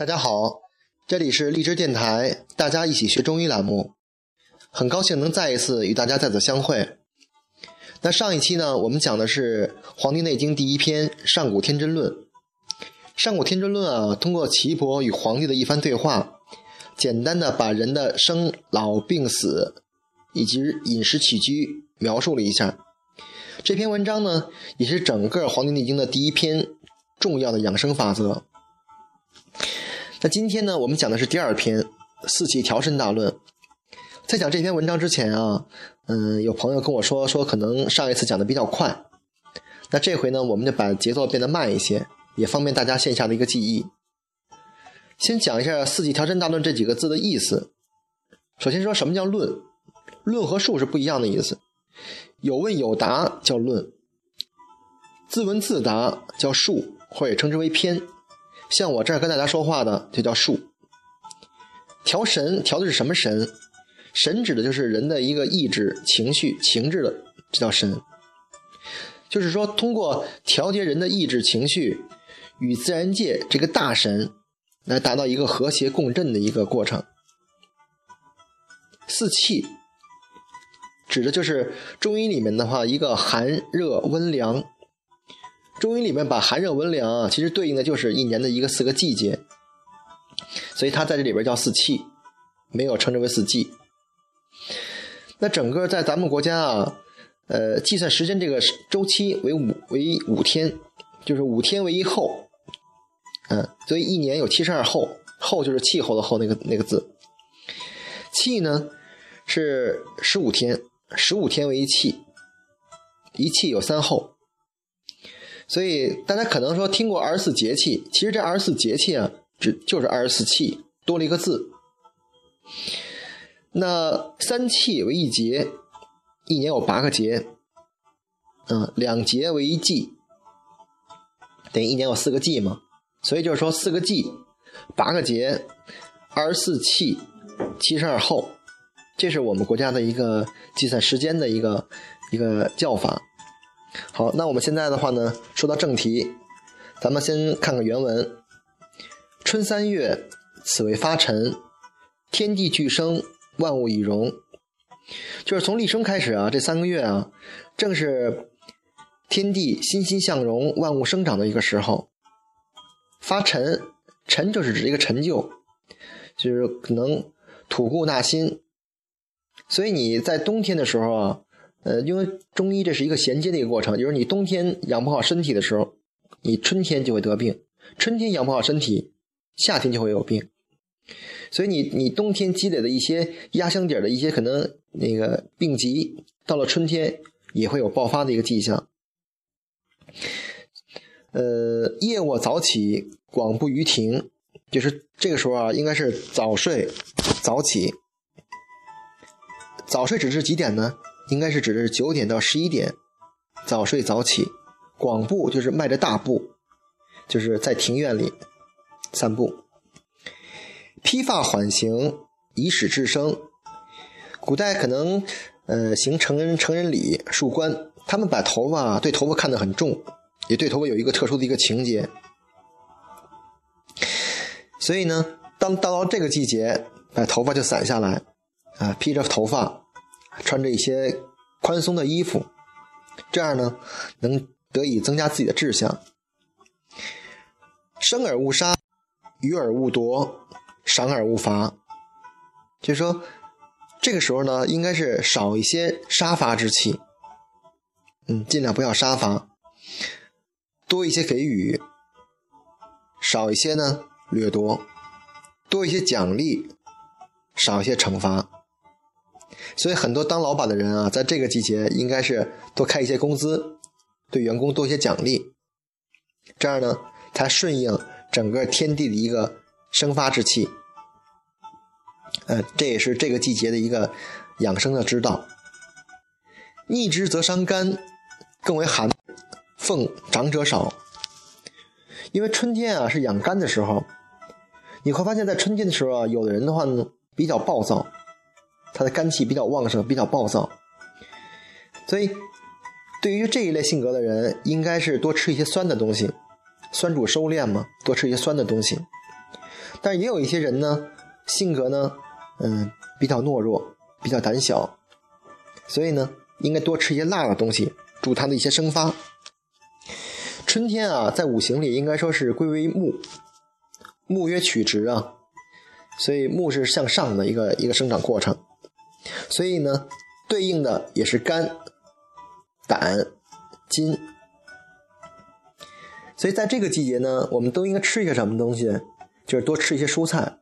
大家好，这里是荔枝电台，大家一起学中医栏目，很高兴能再一次与大家再次相会。那上一期呢，我们讲的是《黄帝内经》第一篇《上古天真论》。《上古天真论》啊，通过岐伯与黄帝的一番对话，简单的把人的生老病死以及饮食起居描述了一下。这篇文章呢，也是整个《黄帝内经》的第一篇重要的养生法则。那今天呢，我们讲的是第二篇《四气调身大论》。在讲这篇文章之前啊，嗯，有朋友跟我说，说可能上一次讲的比较快，那这回呢，我们就把节奏变得慢一些，也方便大家线下的一个记忆。先讲一下“四气调身大论”这几个字的意思。首先说什么叫论？论和述是不一样的意思。有问有答叫论，自问自答叫述，或者称之为篇。像我这儿跟大家说话的就叫术。调神调的是什么神？神指的就是人的一个意志、情绪、情志的，这叫神。就是说，通过调节人的意志、情绪与自然界这个大神，来达到一个和谐共振的一个过程。四气。指的就是中医里面的话，一个寒热温凉。中医里面把寒热温凉啊，其实对应的就是一年的一个四个季节，所以它在这里边叫四气，没有称之为四季。那整个在咱们国家啊，呃，计算时间这个周期为五为五天，就是五天为一候，嗯，所以一年有七十二候，候就是气候的候那个那个字。气呢是十五天。十五天为一气，一气有三候，所以大家可能说听过二十四节气，其实这二十四节气啊，只就是二十四气多了一个字。那三气为一节，一年有八个节，嗯，两节为一季，等于一年有四个季嘛，所以就是说四个季，八个节，二十四气，七十二候。这是我们国家的一个计算时间的一个一个叫法。好，那我们现在的话呢，说到正题，咱们先看看原文：春三月，此为发陈，天地俱生，万物以荣。就是从立春开始啊，这三个月啊，正是天地欣欣向荣、万物生长的一个时候。发陈，陈就是指一个陈旧，就是可能吐故纳新。所以你在冬天的时候啊，呃，因为中医这是一个衔接的一个过程，就是你冬天养不好身体的时候，你春天就会得病；春天养不好身体，夏天就会有病。所以你你冬天积累的一些压箱底的一些可能那个病疾，到了春天也会有爆发的一个迹象。呃，夜卧早起，广步于庭，就是这个时候啊，应该是早睡早起。早睡指的是几点呢？应该是指的是九点到十一点，早睡早起，广步就是迈着大步，就是在庭院里散步。披发缓行，以使至生。古代可能呃行成人成人礼，束冠，他们把头发对头发看得很重，也对头发有一个特殊的一个情节。所以呢，当到了这个季节，把头发就散下来，啊，披着头发。穿着一些宽松的衣服，这样呢，能得以增加自己的志向。生而勿杀，予而勿夺，赏而勿罚。就说这个时候呢，应该是少一些杀伐之气，嗯，尽量不要杀伐，多一些给予，少一些呢掠夺，多一些奖励，少一些惩罚。所以很多当老板的人啊，在这个季节应该是多开一些工资，对员工多一些奖励，这样呢才顺应整个天地的一个生发之气。呃，这也是这个季节的一个养生的之道。逆之则伤肝，更为寒，奉长者少。因为春天啊是养肝的时候，你会发现在春天的时候啊，有的人的话呢比较暴躁。他的肝气比较旺盛，比较暴躁，所以对于这一类性格的人，应该是多吃一些酸的东西，酸主收敛嘛，多吃一些酸的东西。但也有一些人呢，性格呢，嗯，比较懦弱，比较胆小，所以呢，应该多吃一些辣的东西，助他的一些生发。春天啊，在五行里应该说是归为木，木曰曲直啊，所以木是向上的一个一个生长过程，所以呢，对应的也是肝、胆、筋。所以在这个季节呢，我们都应该吃一些什么东西？就是多吃一些蔬菜，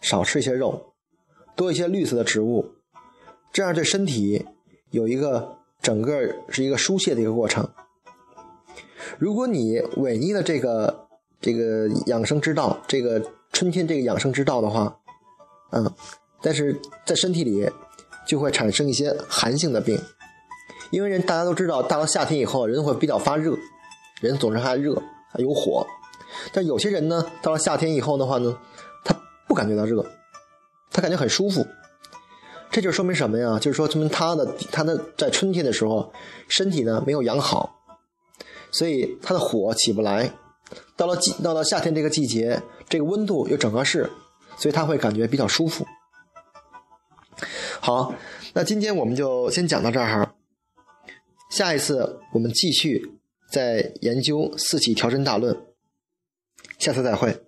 少吃一些肉，多一些绿色的植物，这样对身体有一个整个是一个疏泄的一个过程。如果你违逆了这个这个养生之道，这个春天这个养生之道的话，嗯，但是在身体里就会产生一些寒性的病，因为人大家都知道，到了夏天以后，人会比较发热，人总是还热。有火，但有些人呢，到了夏天以后的话呢，他不感觉到热，他感觉很舒服。这就说明什么呀？就是说，说明他的他的在春天的时候，身体呢没有养好，所以他的火起不来。到了季到了夏天这个季节，这个温度又整合适，所以他会感觉比较舒服。好，那今天我们就先讲到这儿哈，下一次我们继续。再研究《四起调针大论》，下次再会，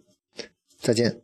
再见。